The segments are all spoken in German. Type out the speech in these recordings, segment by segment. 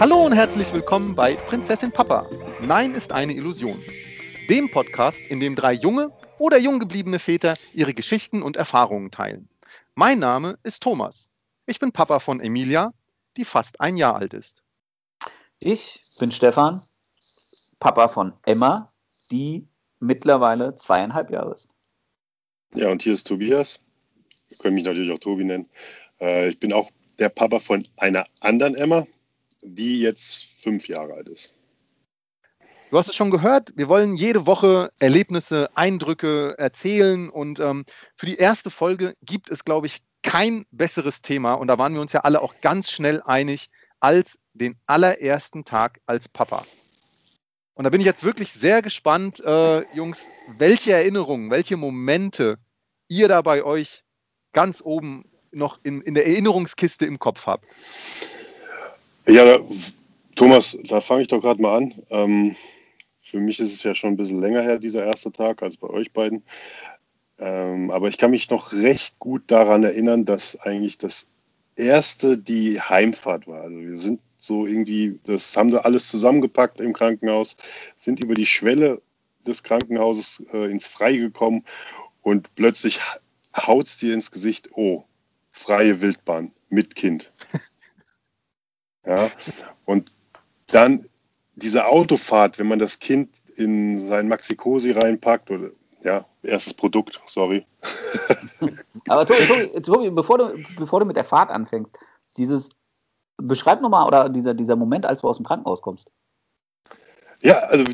Hallo und herzlich willkommen bei Prinzessin Papa. Nein ist eine Illusion. Dem Podcast, in dem drei junge oder jung gebliebene Väter ihre Geschichten und Erfahrungen teilen. Mein Name ist Thomas. Ich bin Papa von Emilia, die fast ein Jahr alt ist. Ich bin Stefan, Papa von Emma, die mittlerweile zweieinhalb Jahre ist. Ja, und hier ist Tobias. Wir können mich natürlich auch Tobi nennen. Äh, ich bin auch der Papa von einer anderen Emma, die jetzt fünf Jahre alt ist. Du hast es schon gehört, wir wollen jede Woche Erlebnisse, Eindrücke erzählen und ähm, für die erste Folge gibt es, glaube ich, kein besseres Thema und da waren wir uns ja alle auch ganz schnell einig als den allerersten Tag als Papa. Und da bin ich jetzt wirklich sehr gespannt, äh, Jungs, welche Erinnerungen, welche Momente ihr da bei euch ganz oben noch in, in der Erinnerungskiste im Kopf habt. Ja, da, Thomas, da fange ich doch gerade mal an. Ähm, für mich ist es ja schon ein bisschen länger her, dieser erste Tag, als bei euch beiden. Ähm, aber ich kann mich noch recht gut daran erinnern, dass eigentlich das erste die Heimfahrt war. Also wir sind so irgendwie, das haben sie alles zusammengepackt im Krankenhaus, sind über die Schwelle des Krankenhauses äh, ins Freie gekommen und plötzlich haut es dir ins Gesicht, oh, freie Wildbahn mit Kind. Ja, und dann diese Autofahrt, wenn man das Kind in sein Maxi-Cosi reinpackt oder ja, erstes Produkt, sorry. Aber Tobi, Tobi, Tobi, bevor, du, bevor du mit der Fahrt anfängst, dieses, beschreib nochmal, oder dieser, dieser Moment, als du aus dem Krankenhaus kommst. Ja, also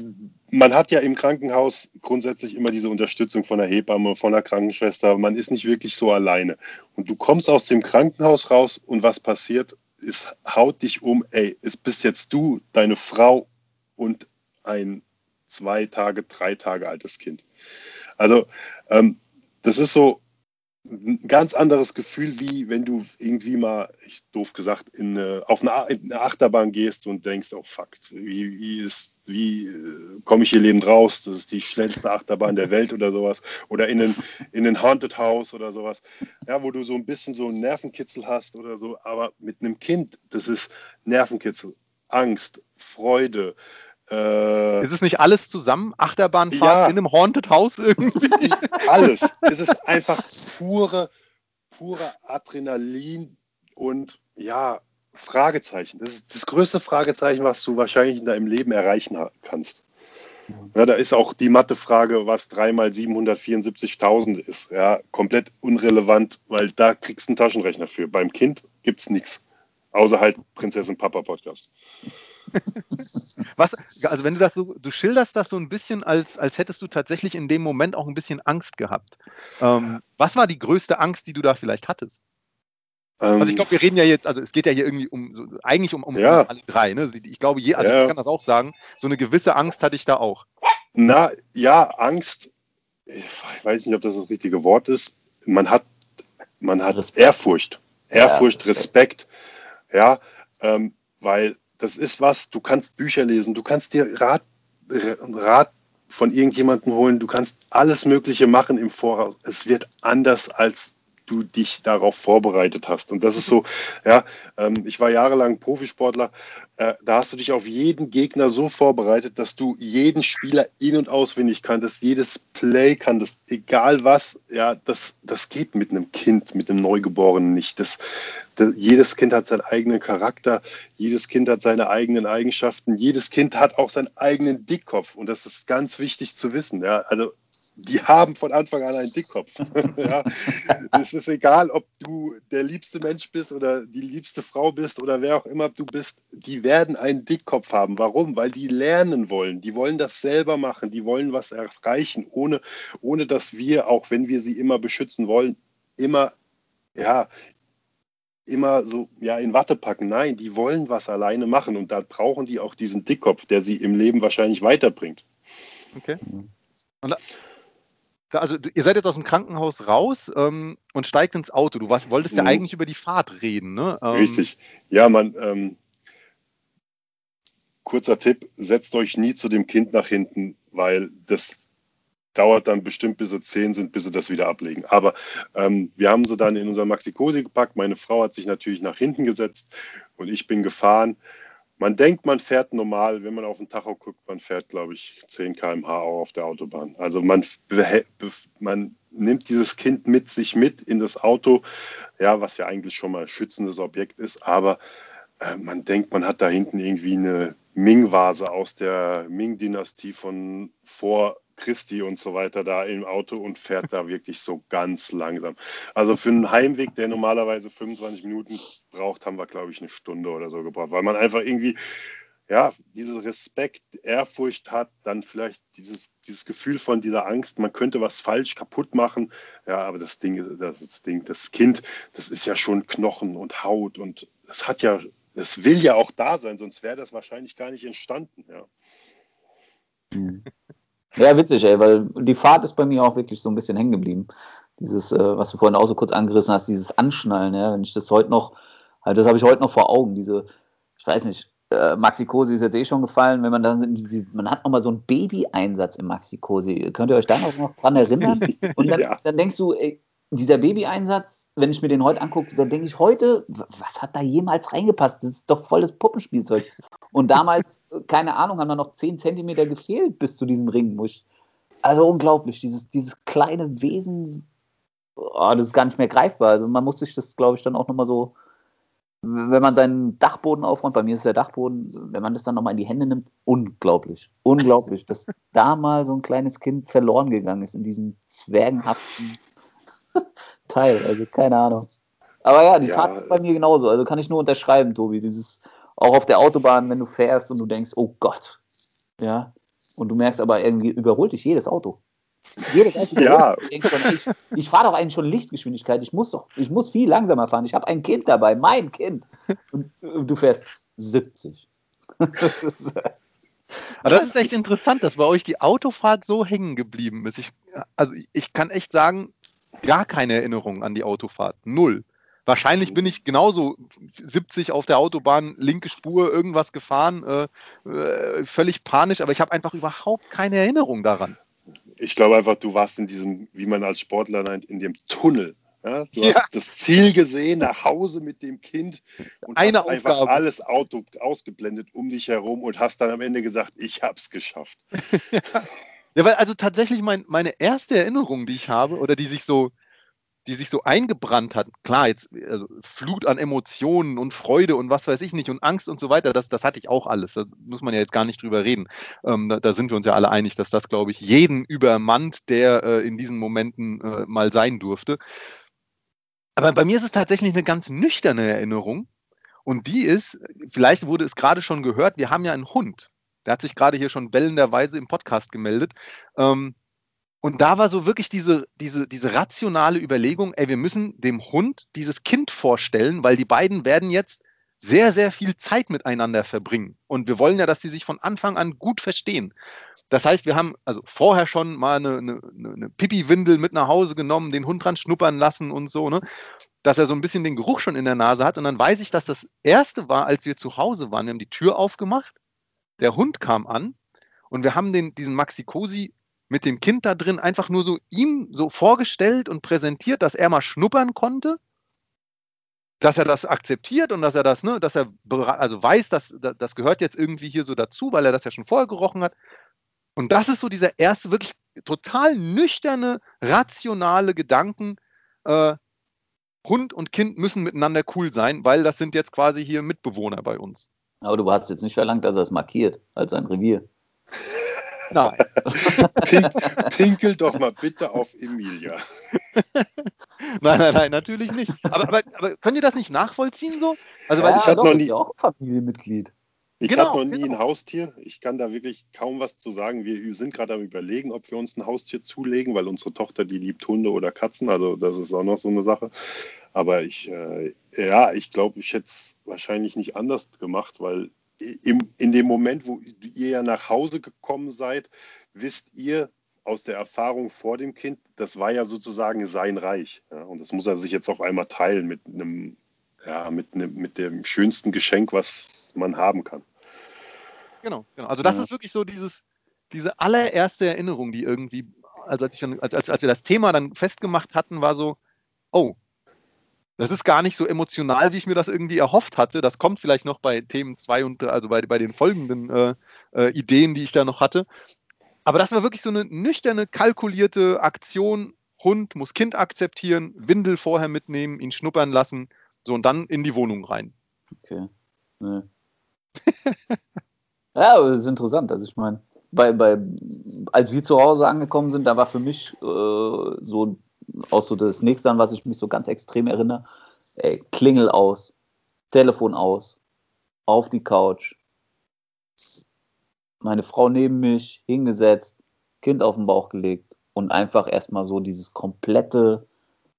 man hat ja im Krankenhaus grundsätzlich immer diese Unterstützung von der Hebamme, von der Krankenschwester. Man ist nicht wirklich so alleine. Und du kommst aus dem Krankenhaus raus und was passiert? Es haut dich um, ey, es bist jetzt du, deine Frau und ein zwei Tage, drei Tage altes Kind. Also ähm, das ist so ein ganz anderes Gefühl, wie wenn du irgendwie mal, ich doof gesagt, in, äh, auf eine, in eine, Achterbahn gehst und denkst, oh fuck, wie, wie, wie äh, komme ich hier lebend raus? Das ist die schnellste Achterbahn der Welt oder sowas. Oder in ein, in ein Haunted House oder sowas. Ja, wo du so ein bisschen so einen Nervenkitzel hast oder so. Aber mit einem Kind, das ist Nervenkitzel, Angst, Freude, äh, ist es nicht alles zusammen? Achterbahnfahrt ja, in einem Haunted House irgendwie? Alles. Es ist einfach pure, pure Adrenalin und ja, Fragezeichen. Das ist das größte Fragezeichen, was du wahrscheinlich in deinem Leben erreichen kannst. Ja, da ist auch die Mathefrage, was 3 mal 774.000 ist. Ja, komplett unrelevant, weil da kriegst du einen Taschenrechner für. Beim Kind gibt es nichts. Außer halt Prinzessin Papa Podcast. Was, also wenn du das so, du schilderst das so ein bisschen, als, als hättest du tatsächlich in dem Moment auch ein bisschen Angst gehabt. Ähm, was war die größte Angst, die du da vielleicht hattest? Ähm, also ich glaube, wir reden ja jetzt, also es geht ja hier irgendwie um, so, eigentlich um, um ja. alle drei. Ne? Ich glaube, je, also ja. ich kann das auch sagen, so eine gewisse Angst hatte ich da auch. Na ja, Angst, ich weiß nicht, ob das das richtige Wort ist. Man hat, man hat Respekt. Ehrfurcht. Ehrfurcht, ja, Respekt. Ja, ähm, weil das ist was, du kannst Bücher lesen, du kannst dir Rat, Rat von irgendjemandem holen, du kannst alles Mögliche machen im Voraus. Es wird anders, als du dich darauf vorbereitet hast. Und das ist so, ja, ähm, ich war jahrelang Profisportler, äh, da hast du dich auf jeden Gegner so vorbereitet, dass du jeden Spieler in- und auswendig kanntest, jedes Play kanntest, egal was, ja, das, das geht mit einem Kind, mit einem Neugeborenen nicht. Das, jedes Kind hat seinen eigenen Charakter, jedes Kind hat seine eigenen Eigenschaften, jedes Kind hat auch seinen eigenen Dickkopf und das ist ganz wichtig zu wissen. Ja? Also die haben von Anfang an einen Dickkopf. ja. Es ist egal, ob du der liebste Mensch bist oder die liebste Frau bist oder wer auch immer du bist, die werden einen Dickkopf haben. Warum? Weil die lernen wollen. Die wollen das selber machen. Die wollen was erreichen, ohne, ohne dass wir, auch wenn wir sie immer beschützen wollen, immer, ja, immer so ja, in Watte packen. Nein, die wollen was alleine machen und da brauchen die auch diesen Dickkopf, der sie im Leben wahrscheinlich weiterbringt. Okay. Und also ihr seid jetzt aus dem Krankenhaus raus ähm, und steigt ins Auto. Du was, wolltest ja mhm. eigentlich über die Fahrt reden, ne? Ähm, Richtig. Ja, man. Ähm, kurzer Tipp: Setzt euch nie zu dem Kind nach hinten, weil das dauert dann bestimmt, bis sie zehn sind, bis sie das wieder ablegen. Aber ähm, wir haben sie dann in unser Maxi-Cosi gepackt. Meine Frau hat sich natürlich nach hinten gesetzt und ich bin gefahren. Man denkt, man fährt normal, wenn man auf den Tacho guckt, man fährt, glaube ich, 10 km/h auch auf der Autobahn. Also man, man nimmt dieses Kind mit sich mit in das Auto, ja, was ja eigentlich schon mal ein schützendes Objekt ist, aber äh, man denkt, man hat da hinten irgendwie eine Ming-Vase aus der Ming-Dynastie von vor Christi und so weiter da im Auto und fährt da wirklich so ganz langsam. Also für einen Heimweg, der normalerweise 25 Minuten braucht, haben wir, glaube ich, eine Stunde oder so gebraucht, weil man einfach irgendwie, ja, diesen Respekt, Ehrfurcht hat, dann vielleicht dieses, dieses Gefühl von dieser Angst, man könnte was falsch kaputt machen. Ja, aber das Ding, das, das Ding, das Kind, das ist ja schon Knochen und Haut und es hat ja, es will ja auch da sein, sonst wäre das wahrscheinlich gar nicht entstanden, ja. Mhm. Ja, witzig, ey, weil die Fahrt ist bei mir auch wirklich so ein bisschen hängen geblieben. Dieses, äh, was du vorhin auch so kurz angerissen hast, dieses Anschnallen, ja, wenn ich das heute noch, halt, das habe ich heute noch vor Augen, diese, ich weiß nicht, äh, Maxi Cosi ist jetzt eh schon gefallen, wenn man dann diese, man hat nochmal so einen Baby-Einsatz im Maxi Cosi. Könnt ihr euch da noch dran erinnern? Und dann, ja. dann denkst du, ey, dieser Baby-Einsatz, wenn ich mir den heute angucke, dann denke ich heute, was hat da jemals reingepasst? Das ist doch volles Puppenspielzeug. Und damals, keine Ahnung, haben da noch 10 Zentimeter gefehlt bis zu diesem Ring. Also unglaublich, dieses, dieses kleine Wesen, oh, das ist gar nicht mehr greifbar. Also man muss sich das, glaube ich, dann auch nochmal so, wenn man seinen Dachboden aufräumt, bei mir ist der Dachboden, wenn man das dann nochmal in die Hände nimmt, unglaublich, unglaublich, dass da mal so ein kleines Kind verloren gegangen ist in diesem zwergenhaften Teil. Also keine Ahnung. Aber ja, die ja. Fahrt ist bei mir genauso. Also kann ich nur unterschreiben, Tobi. Dieses auch auf der Autobahn, wenn du fährst und du denkst, oh Gott. Ja. Und du merkst aber irgendwie überholt dich jedes Auto. Jedes Auto. ja. ich, ich fahre doch eigentlich schon Lichtgeschwindigkeit. Ich muss doch, ich muss viel langsamer fahren. Ich habe ein Kind dabei, mein Kind. Und, und du fährst 70. das ist, aber das ist echt interessant, dass bei euch die Autofahrt so hängen geblieben ist. Ich, also ich kann echt sagen, gar keine Erinnerung an die Autofahrt. Null. Wahrscheinlich bin ich genauso 70 auf der Autobahn, linke Spur, irgendwas gefahren, äh, äh, völlig panisch, aber ich habe einfach überhaupt keine Erinnerung daran. Ich glaube einfach, du warst in diesem, wie man als Sportler nennt, in dem Tunnel. Ja? Du ja. hast das Ziel gesehen, nach Hause mit dem Kind und Eine hast Aufgabe. einfach alles Auto ausgeblendet um dich herum und hast dann am Ende gesagt, ich habe es geschafft. ja. Weil also tatsächlich mein, meine erste Erinnerung, die ich habe, oder die sich so, die sich so eingebrannt hat, klar, jetzt also Flut an Emotionen und Freude und was weiß ich nicht und Angst und so weiter, das, das hatte ich auch alles. Da muss man ja jetzt gar nicht drüber reden. Ähm, da, da, sind wir uns ja alle einig, dass das, glaube ich, jeden übermannt, der äh, in diesen Momenten äh, mal sein durfte. Aber bei mir ist es tatsächlich eine ganz nüchterne Erinnerung. Und die ist, vielleicht wurde es gerade schon gehört, wir haben ja einen Hund. Der hat sich gerade hier schon bellenderweise im Podcast gemeldet. Ähm, und da war so wirklich diese, diese, diese rationale Überlegung, ey, wir müssen dem Hund dieses Kind vorstellen, weil die beiden werden jetzt sehr, sehr viel Zeit miteinander verbringen. Und wir wollen ja, dass sie sich von Anfang an gut verstehen. Das heißt, wir haben also vorher schon mal eine, eine, eine Pipi-Windel mit nach Hause genommen, den Hund dran schnuppern lassen und so, ne? dass er so ein bisschen den Geruch schon in der Nase hat. Und dann weiß ich, dass das erste war, als wir zu Hause waren. Wir haben die Tür aufgemacht der Hund kam an und wir haben den, diesen Maxi Cosi mit dem Kind da drin einfach nur so ihm so vorgestellt und präsentiert, dass er mal schnuppern konnte, dass er das akzeptiert und dass er das, ne, dass er also weiß, dass das gehört jetzt irgendwie hier so dazu, weil er das ja schon vorher gerochen hat. Und das ist so dieser erste wirklich total nüchterne, rationale Gedanken. Äh, Hund und Kind müssen miteinander cool sein, weil das sind jetzt quasi hier Mitbewohner bei uns. Aber du hast jetzt nicht verlangt, dass er es markiert als ein Revier. Nein. Pink, pinkel doch mal bitte auf Emilia. nein, nein, nein, natürlich nicht. Aber, aber, aber könnt ihr das nicht nachvollziehen so? Also, weil ja, ich hatte doch, noch ist nie- ja auch ein Familienmitglied. Ich Genau, hatte noch nie genau. ein Haustier. Ich kann da wirklich kaum was zu sagen. Wir sind gerade am überlegen, ob wir uns ein Haustier zulegen, weil unsere Tochter, die liebt Hunde oder Katzen. Also das ist auch noch so eine Sache. Aber ich, äh, ja, ich glaube, ich hätte es wahrscheinlich nicht anders gemacht, weil im, in dem Moment, wo ihr ja nach Hause gekommen seid, wisst ihr aus der Erfahrung vor dem Kind, das war ja sozusagen sein Reich. Ja, und das muss er sich jetzt auf einmal teilen mit einem, ja, mit, einem, mit dem schönsten Geschenk, was man haben kann. Genau, genau. Also das Ja. ist wirklich so dieses, diese allererste Erinnerung, die irgendwie, also als, ich dann, als, als als wir das Thema dann festgemacht hatten, war so, oh, das ist gar nicht so emotional, wie ich mir das irgendwie erhofft hatte. Das kommt vielleicht noch bei Themen 2 und also bei, bei den folgenden äh, äh, Ideen, die ich da noch hatte. Aber das war wirklich so eine nüchterne, kalkulierte Aktion. Hund muss Kind akzeptieren, Windel vorher mitnehmen, ihn schnuppern lassen, so und dann in die Wohnung rein. Okay. Nee. ja, das ist interessant. Also ich meine, bei, bei, als wir zu Hause angekommen sind, da war für mich äh, so auch so das nächste, an was ich mich so ganz extrem erinnere, ey, Klingel aus, Telefon aus, auf die Couch, meine Frau neben mich, hingesetzt, Kind auf den Bauch gelegt und einfach erstmal so dieses komplette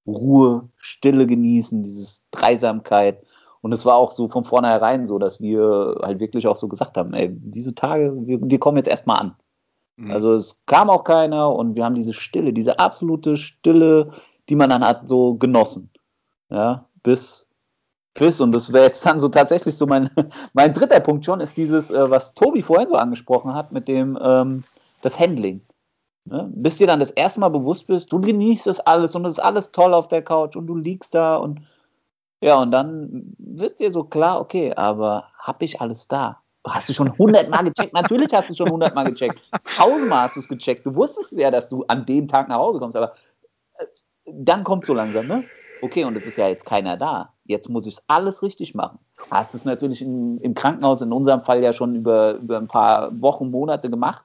Ruhe, Stille genießen, dieses Dreisamkeit. Und es war auch so von vornherein so, dass wir halt wirklich auch so gesagt haben, ey, diese Tage, wir, wir kommen jetzt erstmal an. Mhm. Also es kam auch keiner und wir haben diese Stille, diese absolute Stille, die man dann hat, so genossen. Ja, bis, bis, und das wäre jetzt dann so tatsächlich so mein, mein dritter Punkt schon, ist dieses, äh, was Tobi vorhin so angesprochen hat, mit dem, ähm, das Handling. Ne? Bis dir dann das erste Mal bewusst bist, du genießt das alles und es ist alles toll auf der Couch und du liegst da und ja, und dann wird dir so klar, okay, aber hab ich alles da? Hast du schon hundertmal gecheckt? Natürlich hast du schon hundertmal gecheckt. Tausendmal hast du es gecheckt. Du wusstest ja, dass du an dem Tag nach Hause kommst, aber äh, dann kommt so langsam, ne? Okay, und es ist ja jetzt keiner da. Jetzt muss ich alles richtig machen. Hast es natürlich im, im Krankenhaus in unserem Fall ja schon über, über ein paar Wochen, Monate gemacht.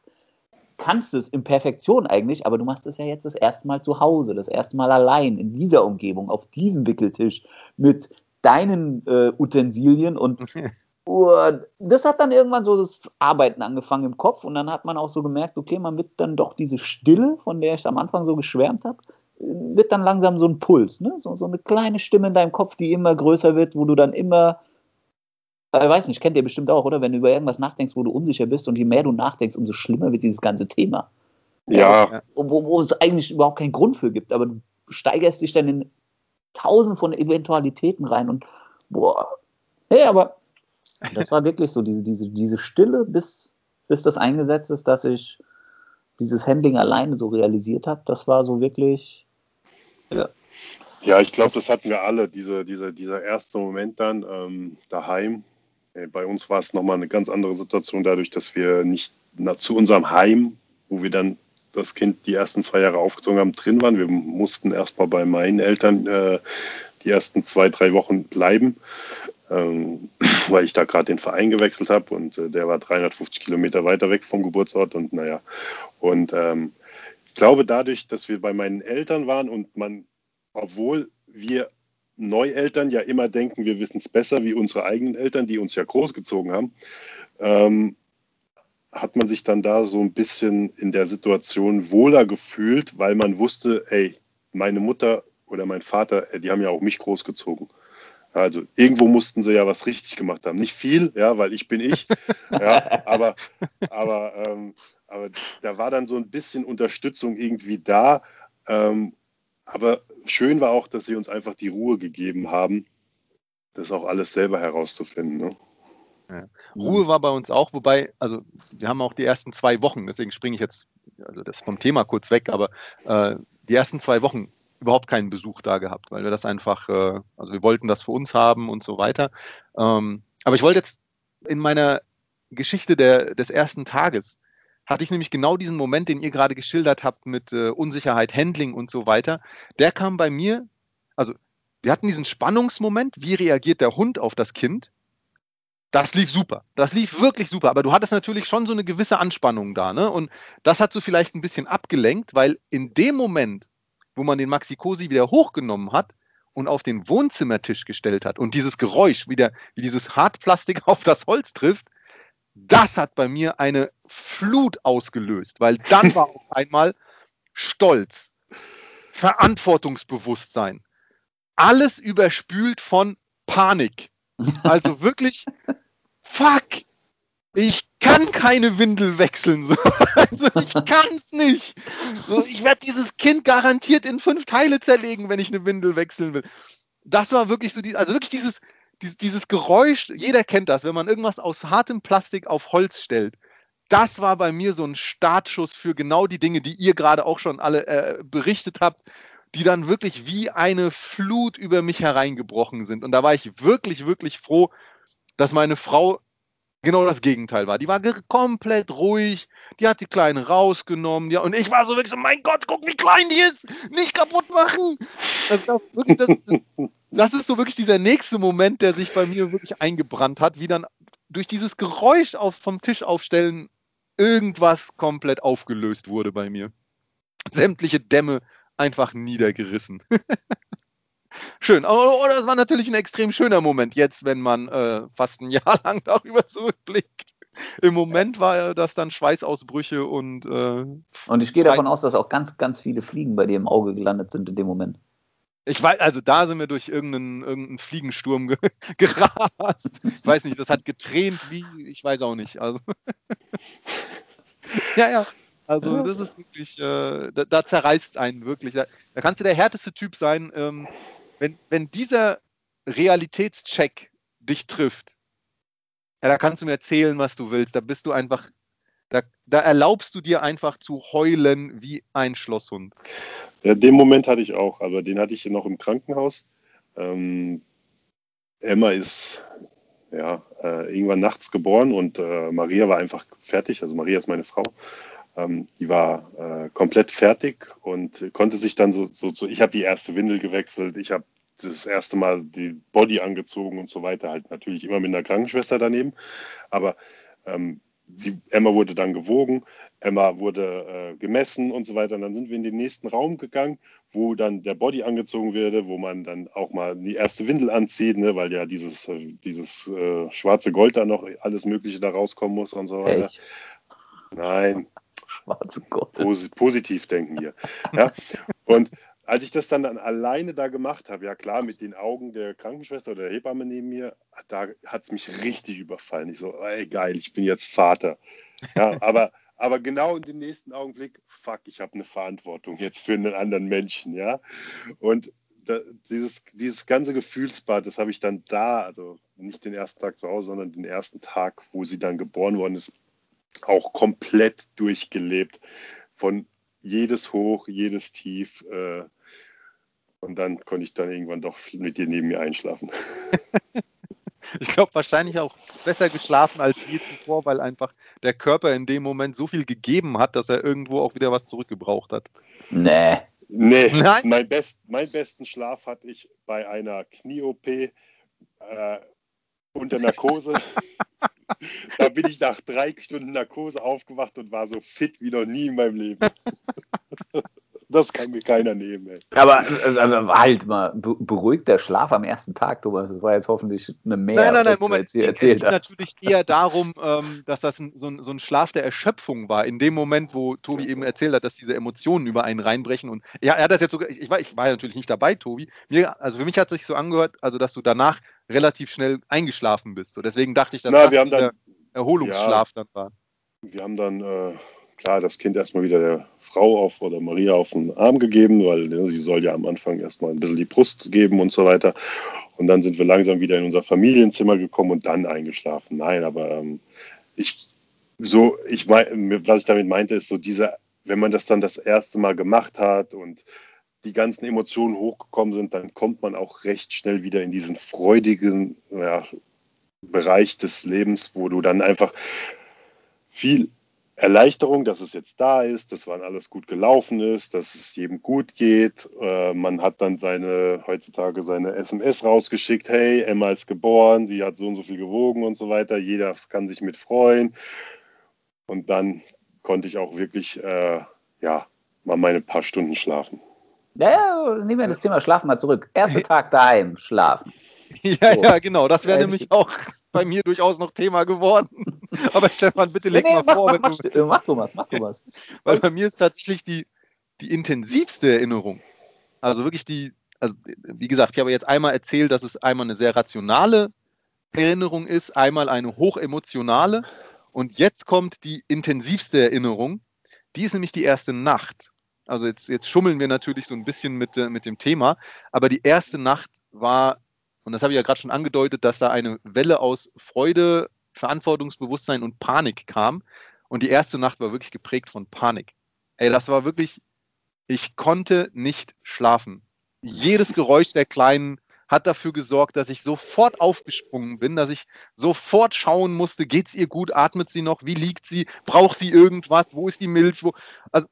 Kannst es in Perfektion eigentlich, aber du machst es ja jetzt das erste Mal zu Hause, das erste Mal allein in dieser Umgebung, auf diesem Wickeltisch mit deinen äh, Utensilien und und das hat dann irgendwann so das Arbeiten angefangen im Kopf und dann hat man auch so gemerkt, okay, man wird dann doch diese Stille, von der ich am Anfang so geschwärmt habe, wird dann langsam so ein Puls, ne? so, so eine kleine Stimme in deinem Kopf, die immer größer wird, wo du dann immer, ich weiß nicht, kennt ihr bestimmt auch, oder? Wenn du über irgendwas nachdenkst, wo du unsicher bist und je mehr du nachdenkst, umso schlimmer wird dieses ganze Thema. Ja, Wo, wo es eigentlich überhaupt keinen Grund für gibt, aber du steigerst dich dann in tausend von Eventualitäten rein und boah, hey, aber das war wirklich so, diese, diese, diese Stille, bis, bis das eingesetzt ist, dass ich dieses Handling alleine so realisiert habe, das war so wirklich, Ja, ich glaube, das hatten wir alle, diese, diese, dieser erste Moment dann ähm, daheim. Äh, Bei uns war es nochmal eine ganz andere Situation, dadurch, dass wir nicht na, zu unserem Heim, wo wir dann das Kind die ersten zwei Jahre aufgezogen haben, drin waren. Wir mussten erstmal bei meinen Eltern äh, die ersten zwei, drei Wochen bleiben, ähm, weil ich da gerade den Verein gewechselt habe und äh, der war 350 Kilometer weiter weg vom Geburtsort und naja. Und ähm, ich glaube, dadurch, dass wir bei meinen Eltern waren und man obwohl wir Neueltern ja immer denken, wir wissen es besser wie unsere eigenen Eltern, die uns ja großgezogen haben, ähm, hat man sich dann da so ein bisschen in der Situation wohler gefühlt, weil man wusste, ey, meine Mutter oder mein Vater, äh, die haben ja auch mich großgezogen. Also irgendwo mussten sie ja was richtig gemacht haben. Nicht viel, ja, weil ich bin ich, ja, aber, aber, ähm, aber da war dann so ein bisschen Unterstützung irgendwie da. Ähm, aber schön war auch, dass sie uns einfach die Ruhe gegeben haben, das auch alles selber herauszufinden. Ne? Ruhe war bei uns auch, wobei, also wir haben auch die ersten zwei Wochen, deswegen springe ich jetzt, also das vom Thema kurz weg, aber äh, die ersten zwei Wochen überhaupt keinen Besuch da gehabt, weil wir das einfach, äh, also wir wollten das für uns haben und so weiter. Ähm, aber ich wollte jetzt in meiner Geschichte der, des ersten Tages, hatte ich nämlich genau diesen Moment, den ihr gerade geschildert habt mit äh, Unsicherheit, Handling und so weiter, der kam bei mir, also wir hatten diesen Spannungsmoment, wie reagiert der Hund auf das Kind? das lief super. Das lief wirklich super. Aber du hattest natürlich schon so eine gewisse Anspannung da. Ne? Und das hat so vielleicht ein bisschen abgelenkt, weil in dem Moment, wo man den Maxi Cosi wieder hochgenommen hat und auf den Wohnzimmertisch gestellt hat und dieses Geräusch, wie, der, wie dieses Hartplastik auf das Holz trifft, das hat bei mir eine Flut ausgelöst, weil dann war auf einmal Stolz, Verantwortungsbewusstsein, alles überspült von Panik. Also wirklich, fuck, ich kann keine Windel wechseln. So. Also ich kann es nicht. So, ich werde dieses Kind garantiert in fünf Teile zerlegen, wenn ich eine Windel wechseln will. Das war wirklich so, die, also wirklich dieses, dieses, dieses Geräusch, jeder kennt das, wenn man irgendwas aus hartem Plastik auf Holz stellt. Das war bei mir so ein Startschuss für genau die Dinge, die ihr gerade auch schon alle äh, berichtet habt, die dann wirklich wie eine Flut über mich hereingebrochen sind. Und da war ich wirklich, wirklich froh, dass meine Frau genau das Gegenteil war. Die war komplett ruhig, die hat die Kleine rausgenommen, ja, und ich war so wirklich so, mein Gott, guck, wie klein die ist, nicht kaputt machen. Das, das, wirklich, das, das ist so wirklich dieser nächste Moment, der sich bei mir wirklich eingebrannt hat, wie dann durch dieses Geräusch auf, vom Tisch aufstellen irgendwas komplett aufgelöst wurde bei mir. Sämtliche Dämme einfach niedergerissen. Schön. Oh, das war natürlich ein extrem schöner Moment jetzt, wenn man äh, fast ein Jahr lang darüber zurückblickt. Im Moment war das dann Schweißausbrüche und. Äh, und ich gehe davon aus, dass auch ganz, ganz viele Fliegen bei dir im Auge gelandet sind in dem Moment. Ich weiß, also da sind wir durch irgendeinen, irgendeinen Fliegensturm ge gerast. Ich weiß nicht, das hat getränt wie, ich weiß auch nicht. Also. ja, ja. Also das ist wirklich, äh, da, da zerreißt es einen wirklich. Da, da, kannst du der härteste Typ sein. Ähm, wenn, wenn dieser Realitätscheck dich trifft, ja, da kannst du mir erzählen, was du willst. Da bist du einfach, da, da erlaubst du dir einfach zu heulen wie ein Schlosshund. Ja, den Moment hatte ich auch, aber den hatte ich noch im Krankenhaus. Ähm, Emma ist ja, äh, irgendwann nachts geboren und äh, Maria war einfach fertig. Also Maria ist meine Frau. Ähm, die war äh, komplett fertig und konnte sich dann so, so, so ich habe die erste Windel gewechselt, ich habe das erste Mal die Body angezogen und so weiter, halt natürlich immer mit einer Krankenschwester daneben. Aber ähm, sie, Emma wurde dann gewogen, Emma wurde äh, gemessen und so weiter. Und dann sind wir in den nächsten Raum gegangen, wo dann der Body angezogen wurde, wo man dann auch mal die erste Windel anzieht, ne, weil ja dieses, äh, dieses äh, schwarze Gold da noch alles Mögliche da rauskommen muss und so weiter. Echt? Nein, schwarze Gold. Pos positiv denken hier. Ja? Und als ich das dann, dann alleine da gemacht habe, ja klar, mit den Augen der Krankenschwester oder der Hebamme neben mir, da hat es mich richtig überfallen. Ich so, ey geil, ich bin jetzt Vater. Ja, aber, aber genau in dem nächsten Augenblick, fuck, ich habe eine Verantwortung jetzt für einen anderen Menschen, ja. Und da, dieses, dieses ganze Gefühlsbad, das habe ich dann da, also nicht den ersten Tag zu Hause, sondern den ersten Tag, wo sie dann geboren worden ist, auch komplett durchgelebt. Von jedes Hoch, jedes Tief. Äh, und dann konnte ich dann irgendwann doch mit dir neben mir einschlafen. ich glaube, wahrscheinlich auch besser geschlafen als je zuvor, weil einfach der Körper in dem Moment so viel gegeben hat, dass er irgendwo auch wieder was zurückgebraucht hat. Nee. Nee, Nein? Mein best, meinen besten Schlaf hatte ich bei einer Knie-OP äh, unter Narkose. da bin ich nach drei Stunden Narkose aufgewacht und war so fit wie noch nie in meinem Leben. Das kann mir keiner nehmen. Ey. Aber also, halt mal, beruhigt der Schlaf am ersten Tag, Thomas. Das war jetzt hoffentlich eine mehr. Nein, nein, nein, Moment. Es geht natürlich eher darum, ähm, dass das ein, so, ein, so, ein, Schlaf der Erschöpfung war. In dem Moment, wo Tobi eben erzählt hat, dass diese Emotionen über einen reinbrechen. Und ja, er hat das jetzt sogar, ich, war, ich war natürlich nicht dabei, Tobi. Mir, also für mich hat es sich so angehört, also dass du danach relativ schnell eingeschlafen bist. So, deswegen dachte ich, dass Na, das wir haben dann, Erholungsschlaf ja, dann war. Wir haben dann äh, klar das Kind erstmal wieder der Frau auf oder Maria auf den Arm gegeben, weil ne, sie soll ja am Anfang erstmal ein bisschen die Brust geben und so weiter. Und dann sind wir langsam wieder in unser Familienzimmer gekommen und dann eingeschlafen. Nein, aber ähm, ich so, ich mein, was ich damit meinte, ist so dieser, wenn man das dann das erste Mal gemacht hat und die ganzen Emotionen hochgekommen sind, dann kommt man auch recht schnell wieder in diesen freudigen ja, Bereich des Lebens, wo du dann einfach viel Erleichterung, dass es jetzt da ist, dass wann alles gut gelaufen ist, dass es jedem gut geht. Äh, man hat dann seine, heutzutage seine SMS rausgeschickt, hey, Emma ist geboren, sie hat so und so viel gewogen und so weiter. Jeder kann sich mit freuen. Und dann konnte ich auch wirklich, äh, ja, mal meine paar Stunden schlafen. Ja, ja, nehmen wir das Thema Schlafen mal zurück. Erster Tag daheim, schlafen. Ja, so. ja, genau. Das wäre nämlich auch bei mir durchaus noch Thema geworden. Aber Stefan, bitte leg nee, mal mach, vor. Mach, du, mach du was, mach du was. Weil bei mir ist tatsächlich die, die intensivste Erinnerung. Also wirklich die, also wie gesagt, ich habe jetzt einmal erzählt, dass es einmal eine sehr rationale Erinnerung ist, einmal eine hochemotionale. Und jetzt kommt die intensivste Erinnerung. Die ist nämlich die erste Nacht. Also jetzt, jetzt schummeln wir natürlich so ein bisschen mit, äh, mit dem Thema. Aber die erste Nacht war und das habe ich ja gerade schon angedeutet, dass da eine Welle aus Freude, Verantwortungsbewusstsein und Panik kam. Und die erste Nacht war wirklich geprägt von Panik. Ey, das war wirklich, ich konnte nicht schlafen. Jedes Geräusch der Kleinen hat dafür gesorgt, dass ich sofort aufgesprungen bin, dass ich sofort schauen musste, geht es ihr gut, atmet sie noch, wie liegt sie, braucht sie irgendwas, wo ist die Milch, wo, also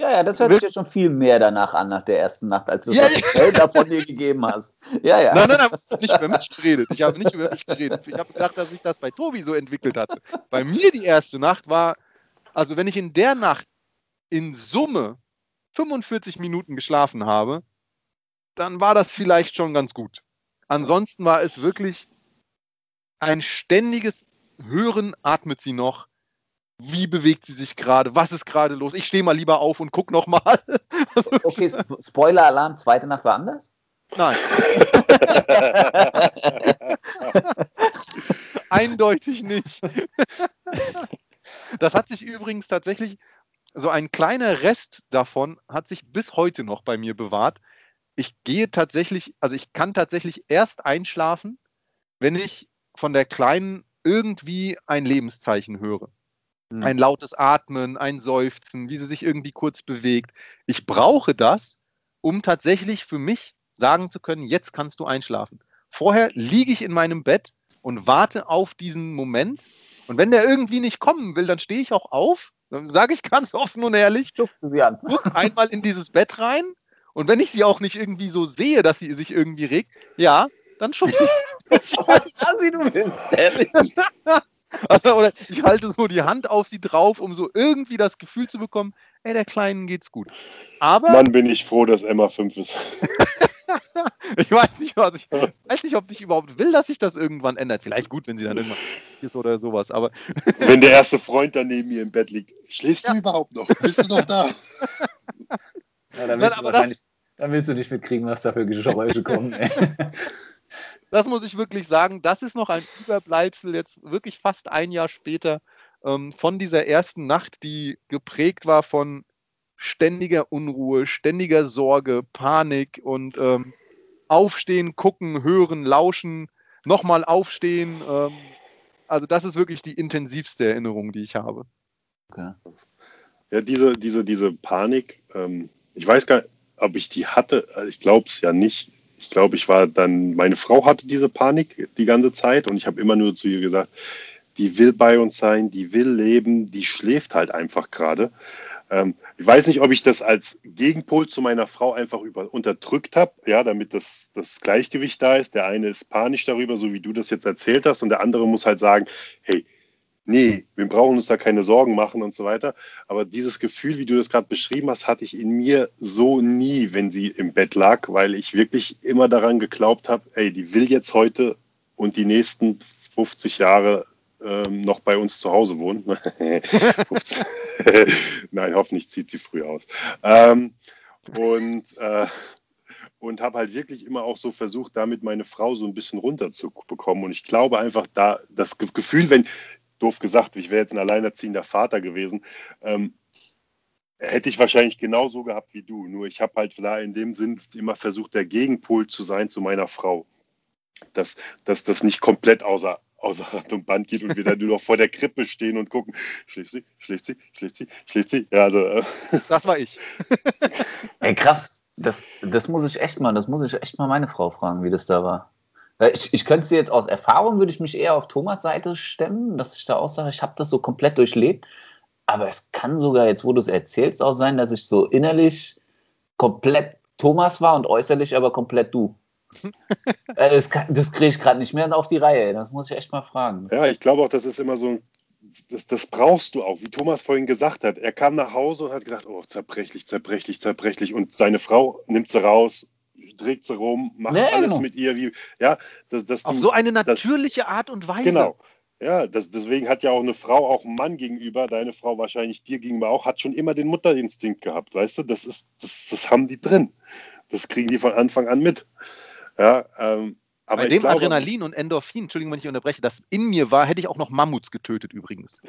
ja, ja, das hört sich jetzt schon viel mehr danach an, nach der ersten Nacht, als du ja, das ja. davon dir gegeben hast. Ja, ja. Nein, nein, nein, ich habe nicht über mich geredet. Ich habe nicht über mich geredet. Ich habe gedacht, dass sich das bei Tobi so entwickelt hatte. Bei mir die erste Nacht war, also wenn ich in der Nacht in Summe 45 Minuten geschlafen habe, dann war das vielleicht schon ganz gut. Ansonsten war es wirklich ein ständiges Hören, atmet sie noch, wie bewegt sie sich gerade, was ist gerade los. Ich stehe mal lieber auf und gucke nochmal. okay, Spoiler-Alarm, zweite Nacht war anders? Nein. Eindeutig nicht. das hat sich übrigens tatsächlich, so ein kleiner Rest davon hat sich bis heute noch bei mir bewahrt. Ich gehe tatsächlich, also ich kann tatsächlich erst einschlafen, wenn ich von der Kleinen irgendwie ein Lebenszeichen höre. Mhm. Ein lautes Atmen, ein Seufzen, wie sie sich irgendwie kurz bewegt. Ich brauche das, um tatsächlich für mich sagen zu können, jetzt kannst du einschlafen. Vorher liege ich in meinem Bett und warte auf diesen Moment. Und wenn der irgendwie nicht kommen will, dann stehe ich auch auf, dann sage ich ganz offen und ehrlich, guck einmal in dieses Bett rein. Und wenn ich sie auch nicht irgendwie so sehe, dass sie sich irgendwie regt, ja, dann schubse ich sie. du willst, ehrlich. Also, oder ich halte so die Hand auf sie drauf, um so irgendwie das Gefühl zu bekommen, ey, der Kleinen geht's gut. Aber. Mann, bin ich froh, dass Emma 5 ist. ich weiß nicht, was ich weiß nicht, ob ich überhaupt will, dass sich das irgendwann ändert. Vielleicht gut, wenn sie dann irgendwann ist oder sowas, aber. wenn der erste Freund dann neben ihr im Bett liegt, schläfst ja. du überhaupt noch? Bist du noch da? Ja, dann, willst Nein, das, dann willst du nicht mitkriegen, was da für Geräusche kommen. Das muss ich wirklich sagen, das ist noch ein Überbleibsel, jetzt wirklich fast ein Jahr später, ähm, von dieser ersten Nacht, die geprägt war von ständiger Unruhe, ständiger Sorge, Panik und ähm, aufstehen, gucken, hören, lauschen, nochmal aufstehen. Ähm, also das ist wirklich die intensivste Erinnerung, die ich habe. Okay. Ja, diese, diese, diese Panik, ähm, ich weiß gar nicht, ob ich die hatte, ich glaube es ja nicht ich glaube, ich war dann, meine Frau hatte diese Panik die ganze Zeit und ich habe immer nur zu ihr gesagt, die will bei uns sein, die will leben, die schläft halt einfach gerade. Ähm, ich weiß nicht, ob ich das als Gegenpol zu meiner Frau einfach über, unterdrückt habe, ja, damit das, das Gleichgewicht da ist. Der eine ist panisch darüber, so wie du das jetzt erzählt hast, und der andere muss halt sagen, hey, nee, wir brauchen uns da keine Sorgen machen und so weiter. Aber dieses Gefühl, wie du das gerade beschrieben hast, hatte ich in mir so nie, wenn sie im Bett lag, weil ich wirklich immer daran geglaubt habe, ey, die will jetzt heute und die nächsten 50 Jahre ähm, noch bei uns zu Hause wohnen. Nein, hoffentlich zieht sie früh aus. Ähm, und äh, und habe halt wirklich immer auch so versucht, damit meine Frau so ein bisschen runterzubekommen. Und ich glaube einfach, da das Gefühl, wenn doof gesagt, ich wäre jetzt ein alleinerziehender Vater gewesen, ähm, hätte ich wahrscheinlich genauso gehabt wie du. Nur ich habe halt da in dem Sinn immer versucht, der Gegenpol zu sein zu meiner Frau. Dass, dass das nicht komplett außer, außer Rand und Band geht und wir dann nur noch vor der Krippe stehen und gucken, schläft sie, schläft sie, schläft sie, schläft sie. Ja, also, äh. Das war ich. Ey, krass. Das, das muss ich echt mal, das muss ich echt mal meine Frau fragen, wie das da war. Ich, ich könnte sie jetzt aus Erfahrung, würde ich mich eher auf Thomas Seite stemmen, dass ich da auch sage, ich habe das so komplett durchlebt. aber es kann sogar, jetzt wo du es erzählst, auch sein, dass ich so innerlich komplett Thomas war und äußerlich aber komplett du. Äh, das das kriege ich gerade nicht mehr auf die Reihe. Das muss ich echt mal fragen. Ja, ich glaube auch, das ist immer so ein. Das, das brauchst du auch, wie Thomas vorhin gesagt hat. Er kam nach Hause und hat gedacht, oh, zerbrechlich, zerbrechlich, zerbrechlich. Und seine Frau nimmt sie raus, trägt sie rum, macht Ja, alles genau. mit ihr. Wie, ja, das, das Auf du- so eine natürliche Art und Weise. Genau. Ja, das, deswegen hat ja auch eine Frau auch einem Mann gegenüber, deine Frau wahrscheinlich dir gegenüber auch, hat schon immer den Mutterinstinkt gehabt, weißt du? Das ist, das, das haben die drin. Das kriegen die von Anfang an mit. Ja, ähm, aber Bei dem glaube, Adrenalin und Endorphin, Entschuldigung, wenn ich unterbreche, das in mir war, hätte ich auch noch Mammuts getötet übrigens.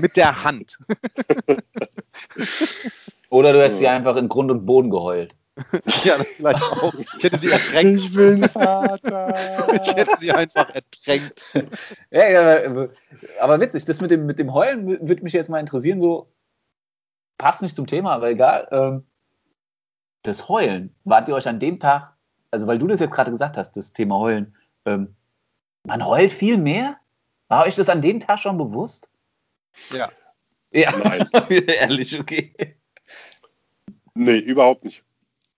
Mit der Hand. Oder du hättest sie einfach in Grund und Boden geheult. Ja, das vielleicht auch. Ich hätte sie ertränkt. Ich bin Vater. Ich hätte sie einfach ertränkt. Ja, ja, aber- witzig, das mit dem, mit dem Heulen wü- würde mich jetzt mal interessieren, so passt nicht zum Thema, aber egal. Ähm, das Heulen, wart ihr euch an dem Tag, also weil du das jetzt gerade gesagt hast, das Thema Heulen, ähm, man heult viel mehr? War euch das an dem Tag schon bewusst? Ja. Ja, Nein, ehrlich, okay. nee, überhaupt nicht.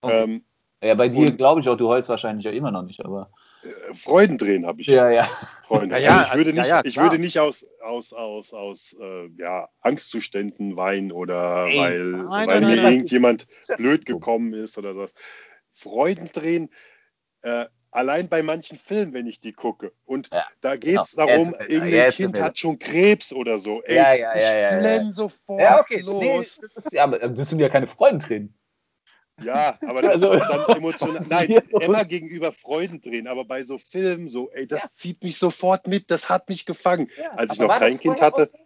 Okay. Ähm, Ja, bei dir glaube ich auch, du heulst wahrscheinlich ja immer noch nicht, aber. äh, Freudendrehen habe ich. Ja, ja. Freunde. Ja, ja, also ich würde ja, nicht, ja, ich würde nicht aus, aus, aus, aus äh, ja, Angstzuständen weinen oder Ey, weil, nein, weil nein, mir nein, nein. irgendjemand blöd gekommen ist oder sowas. Freudendrehen, äh, allein bei manchen Filmen, wenn ich die gucke. Und Ja, da geht es genau. darum, Jetzt, äh, irgendein jetzt Kind er- hat schon Krebs oder so. Ey, Ja, ja, ich ja, ja, ja. flenn sofort Ja, okay. los. Nee, das, ist, ja, aber das sind ja keine Freudentränen. Ja, aber das Also- ist dann emotional. Nein, immer gegenüber Freuden drehen, aber bei so Filmen so, ey, das zieht mich sofort mit, das hat mich gefangen. Als ich noch kein Kind hatte, so?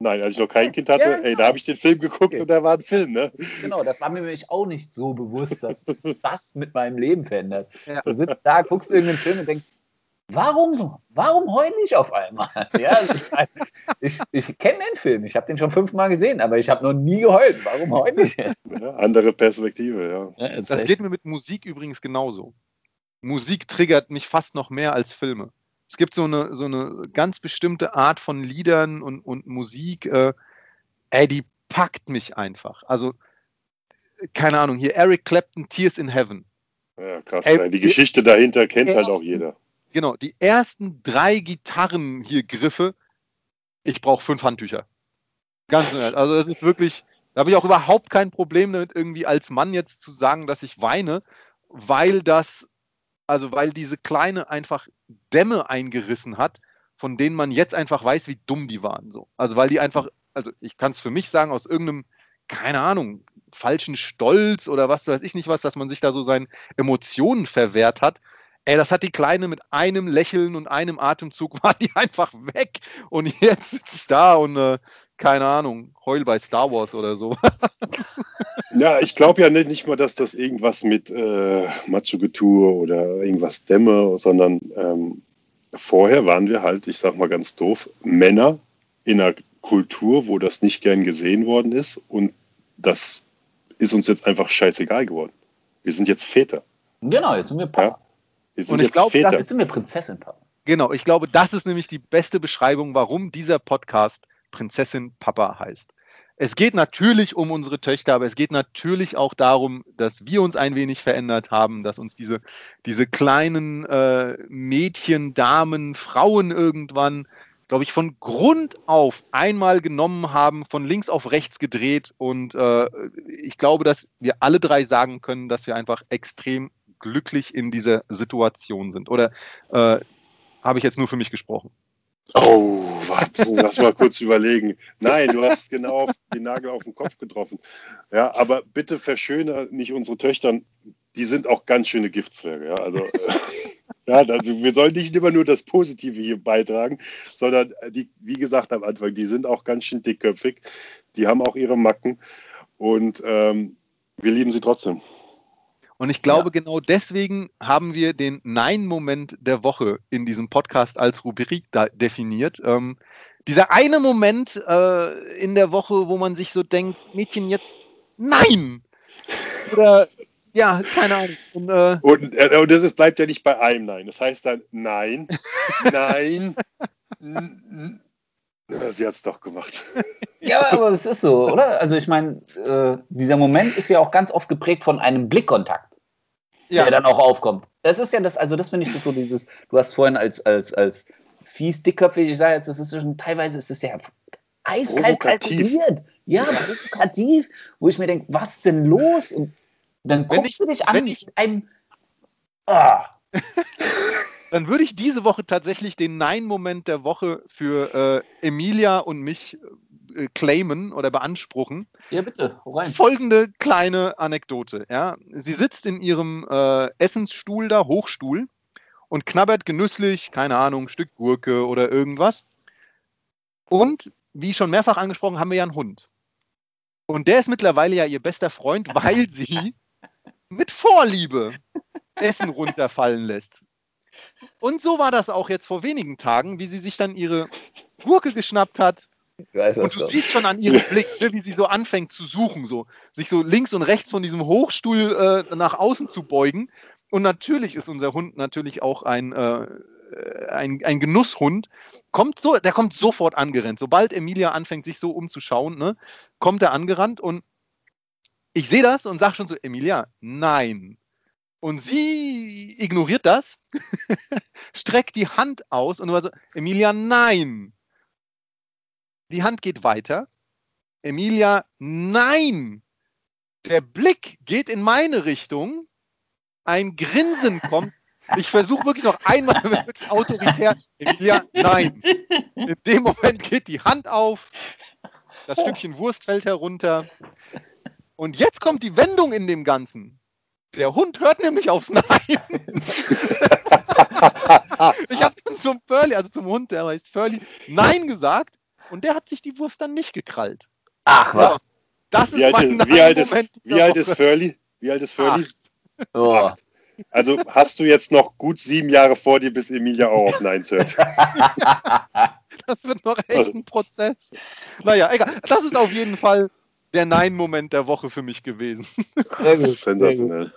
nein, als ich noch kein Kind hatte, Ja, ey, genau. da habe ich den Film geguckt Okay. und da war ein Film, ne? Genau, das war mir nämlich auch nicht so bewusst, dass das mit meinem Leben verändert. Ja. Du sitzt da, guckst irgendeinen Film und denkst, warum, warum heule ich auf einmal? Ja, ich meine, ich, ich kenne den Film, ich habe den schon fünfmal gesehen, aber ich habe noch nie geheult. Warum heule ich jetzt? Ja, andere Perspektive, ja. Das geht mir mit Musik übrigens genauso. Musik triggert mich fast noch mehr als Filme. Es gibt so eine, so eine ganz bestimmte Art von Liedern und, und Musik, äh, ey, die packt mich einfach. Also, keine Ahnung, hier Eric Clapton, Tears in Heaven. Ja, krass. Ey, ja. Die Geschichte dahinter kennt halt auch jeder. Genau, die ersten drei Gitarren hier Griffe, ich brauche fünf Handtücher. Ganz nett. Also das ist wirklich, da habe ich auch überhaupt kein Problem damit, irgendwie als Mann jetzt zu sagen, dass ich weine, weil das, also weil diese Kleine einfach Dämme eingerissen hat, von denen man jetzt einfach weiß, wie dumm die waren. So. Also weil die einfach, also ich kann es für mich sagen, aus irgendeinem, keine Ahnung, falschen Stolz oder was weiß ich nicht was, dass man sich da so seinen Emotionen verwehrt hat. Ey, das hat die Kleine mit einem Lächeln und einem Atemzug war die einfach weg. Und jetzt sitze ich da und äh, keine Ahnung, heul bei Star Wars oder so. Ja, ich glaube ja nicht, nicht mal, dass das irgendwas mit äh, Macho-Getue oder irgendwas dämme, sondern ähm, vorher waren wir halt, ich sag mal ganz doof, Männer in einer Kultur, wo das nicht gern gesehen worden ist und das ist uns jetzt einfach scheißegal geworden. Wir sind jetzt Väter. Genau, jetzt sind wir Papa. Sind Und ich jetzt glaub, Väter. Jetzt sind wir Prinzessin Papa. Genau, ich glaube, das ist nämlich die beste Beschreibung, warum dieser Podcast Prinzessin Papa heißt. Es geht natürlich um unsere Töchter, aber es geht natürlich auch darum, dass wir uns ein wenig verändert haben, dass uns diese, diese kleinen äh, Mädchen, Damen, Frauen irgendwann, glaube ich, von Grund auf einmal genommen haben, von links auf rechts gedreht. Und äh, ich glaube, dass wir alle drei sagen können, dass wir einfach extrem glücklich in dieser Situation sind. Oder äh, habe ich jetzt nur für mich gesprochen? Oh, warte, lass mal kurz überlegen. Nein, du hast genau den Nagel auf den Kopf getroffen. Ja, aber bitte verschöner nicht unsere Töchter. Die sind auch ganz schöne Giftzwerge. Ja, also, ja, also wir sollen nicht immer nur das Positive hier beitragen, sondern die, wie gesagt am Anfang, die sind auch ganz schön dickköpfig. Die haben auch ihre Macken und ähm, wir lieben sie trotzdem. Und ich glaube, genau deswegen haben wir den Nein-Moment der Woche in diesem Podcast als Rubrik da definiert. Ähm, dieser eine Moment äh, in der Woche, wo man sich so denkt, Mädchen, jetzt nein! Oder ja, keine Ahnung. Und, äh, Und, äh, und das ist, bleibt ja nicht bei einem Nein. Das heißt dann Nein, Nein, Ja, sie hat es doch gemacht. Ja, aber es ist so, oder? Also ich meine, äh, dieser Moment ist ja auch ganz oft geprägt von einem Blickkontakt, Ja. der dann auch aufkommt. Das ist ja das, also das finde ich das so dieses, du hast vorhin als, als, als fies, dickköpfig, ich sage jetzt, das ist schon, teilweise ist es ja eiskalt kalkuliert. Ja, provokativ, wo ich mir denke, was denn los? Und dann Wenn guckst ich- du dich an ich- mit einem, ah, Dann würde ich diese Woche tatsächlich den Nein-Moment der Woche für äh, Emilia und mich äh, claimen oder beanspruchen. ja bitte, rein. Folgende kleine Anekdote. Ja? Sie sitzt in ihrem äh, Essensstuhl da, Hochstuhl, und knabbert genüsslich, keine Ahnung, Stück Gurke oder irgendwas. Und wie schon mehrfach angesprochen, haben wir ja einen Hund. Und der ist mittlerweile ja ihr bester Freund, weil sie mit Vorliebe Essen runterfallen lässt. Und so war das auch jetzt vor wenigen Tagen, wie sie sich dann ihre Gurke geschnappt hat, weiß, und du kommt. siehst schon an ihrem Blick, ne, wie sie so anfängt zu suchen, so sich so links und rechts von diesem Hochstuhl äh, nach außen zu beugen. Und natürlich ist unser Hund natürlich auch ein, äh, ein, ein Genusshund. Kommt so, der kommt sofort angerannt. Sobald Emilia anfängt, sich so umzuschauen, ne, kommt er angerannt und ich sehe das und sage schon so, Emilia, nein. Und sie ignoriert das, streckt die Hand aus und war so, Emilia, nein. Die Hand geht weiter. Emilia, nein! Der Blick geht in meine Richtung. Ein Grinsen kommt. Ich versuche wirklich noch einmal wirklich autoritär. Emilia, nein. In dem Moment geht die Hand auf. Das Stückchen Wurst fällt herunter. Und jetzt kommt die Wendung in dem Ganzen. Der Hund hört nämlich aufs Nein. ich habe dann zum Furley, also zum Hund, der heißt Furley, Nein gesagt. Und der hat sich die Wurst dann nicht gekrallt. Ach was. Das ist Wie alt mein ist, wie alt ist, wie alt ist. Furley? Wie alt ist Furley? Oh. Also hast du jetzt noch gut sieben Jahre vor dir, bis Emilia auch auf Neins hört. Das wird noch echt ein Prozess. Naja, egal. Das ist auf jeden Fall der Nein-Moment der Woche für mich gewesen. Sehr gut. Sensationell.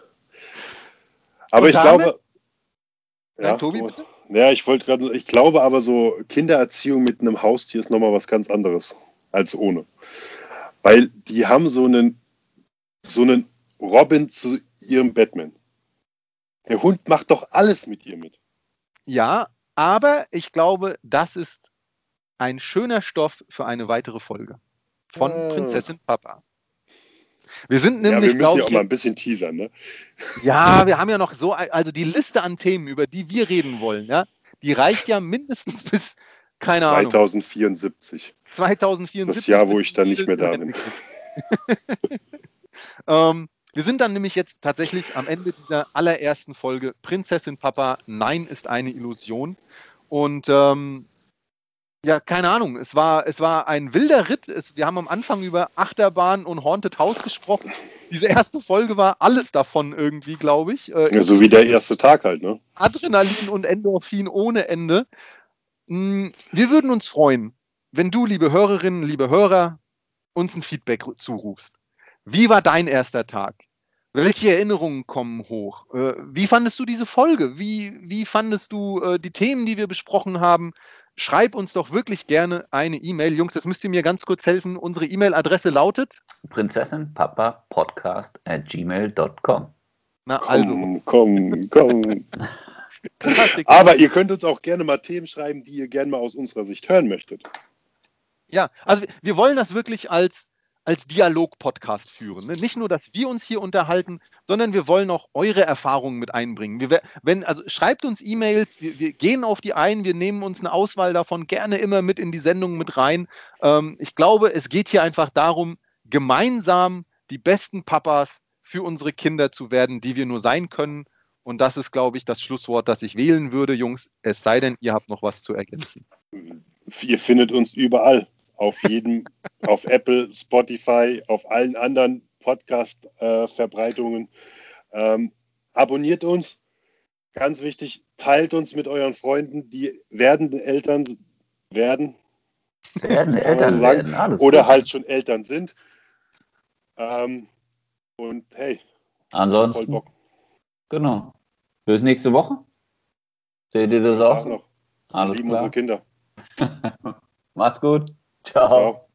Aber Und ich damit- glaube. Nein, Tobi, bitte? Ja, ich wollte gerade, ich glaube aber so, Kindererziehung mit einem Haustier ist nochmal was ganz anderes als ohne. Weil die haben so einen, so einen Robin zu ihrem Batman. Der Hund macht doch alles mit ihr mit. Ja, aber ich glaube, das ist ein schöner Stoff für eine weitere Folge von Ah. Prinzessin Papa. Wir sind ja, nämlich, wir müssen ja auch mal ein bisschen teasern, ne? Ja, wir haben ja noch so, also die Liste an Themen, über die wir reden wollen, ja, die reicht ja mindestens bis, keine Ahnung, 2074. 2074. Das Jahr, wo ich dann nicht mehr da bin. ähm, wir sind dann nämlich jetzt tatsächlich am Ende dieser allerersten Folge Prinzessin Papa, Nein ist eine Illusion. Und ähm, ja, keine Ahnung, es war, es war ein wilder Ritt. Es, wir haben am Anfang über Achterbahn und Haunted House gesprochen. Diese erste Folge war alles davon irgendwie, glaube ich. Äh, Ja, so wie der erste Tag halt, ne? Adrenalin und Endorphin ohne Ende. Mm, Wir würden uns freuen, wenn du, liebe Hörerinnen, liebe Hörer, uns ein Feedback zurufst. Wie war dein erster Tag? Welche Erinnerungen kommen hoch? Äh, Wie fandest du diese Folge? Wie, wie fandest du äh, die Themen, die wir besprochen haben? Schreib uns doch wirklich gerne eine E-Mail. Jungs, das müsst ihr mir ganz kurz helfen. Unsere E-Mail-Adresse lautet. Prinzessinpapapodcast at gmail.com. Na, also. Komm, komm, komm. Aber ihr könnt uns auch gerne mal Themen schreiben, die ihr gerne mal aus unserer Sicht hören möchtet. Ja, also wir wollen das wirklich als, als Dialog-Podcast führen. Ne? Nicht nur, dass wir uns hier unterhalten, sondern wir wollen auch eure Erfahrungen mit einbringen. Wir, wenn, also schreibt uns E-Mails, wir, wir gehen auf die ein, wir nehmen uns eine Auswahl davon gerne immer mit in die Sendung mit rein. Ähm, ich glaube, es geht hier einfach darum, gemeinsam die besten Papas für unsere Kinder zu werden, die wir nur sein können. Und das ist, glaube ich, das Schlusswort, das ich wählen würde, Jungs. Es sei denn, ihr habt noch was zu ergänzen. Ihr findet uns überall. Auf jedem, auf Apple, Spotify, auf allen anderen Podcast-Verbreitungen. ähm, abonniert uns. Ganz wichtig, teilt uns mit euren Freunden, die werdende Eltern werden Werden Eltern so werden, alles oder gut. halt schon Eltern sind. Ähm, und hey, voll Ansonsten, Bock. genau. Bis nächste Woche. Seht ihr das auch noch. Alles Lieben klar. unsere Kinder. Macht's gut. Ciao.